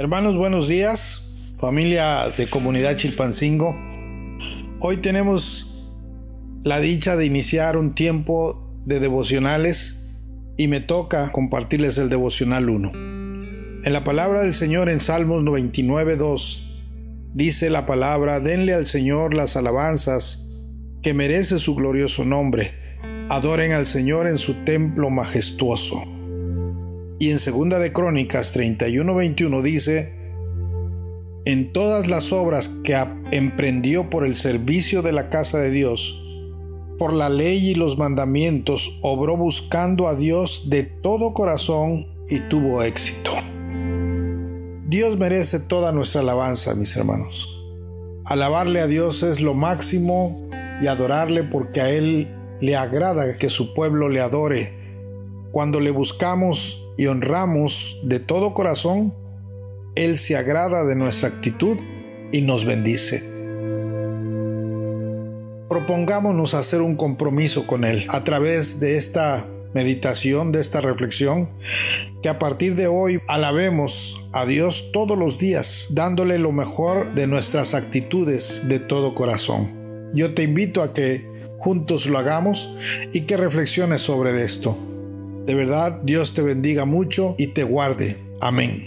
Hermanos, buenos días, familia de comunidad Chilpancingo. Hoy tenemos la dicha de iniciar un tiempo de devocionales y me toca compartirles el devocional 1. En la palabra del Señor en Salmos 99.2 dice la palabra, denle al Señor las alabanzas que merece su glorioso nombre, adoren al Señor en su templo majestuoso. Y en Segunda de Crónicas 31:21 dice, en todas las obras que emprendió por el servicio de la casa de Dios, por la ley y los mandamientos, obró buscando a Dios de todo corazón y tuvo éxito. Dios merece toda nuestra alabanza, mis hermanos. Alabarle a Dios es lo máximo y adorarle porque a Él le agrada que su pueblo le adore. Cuando le buscamos y honramos de todo corazón, Él se agrada de nuestra actitud y nos bendice. Propongámonos hacer un compromiso con Él a través de esta meditación, de esta reflexión, que a partir de hoy alabemos a Dios todos los días, dándole lo mejor de nuestras actitudes de todo corazón. Yo te invito a que juntos lo hagamos y que reflexiones sobre esto. De verdad, Dios te bendiga mucho y te guarde. Amén.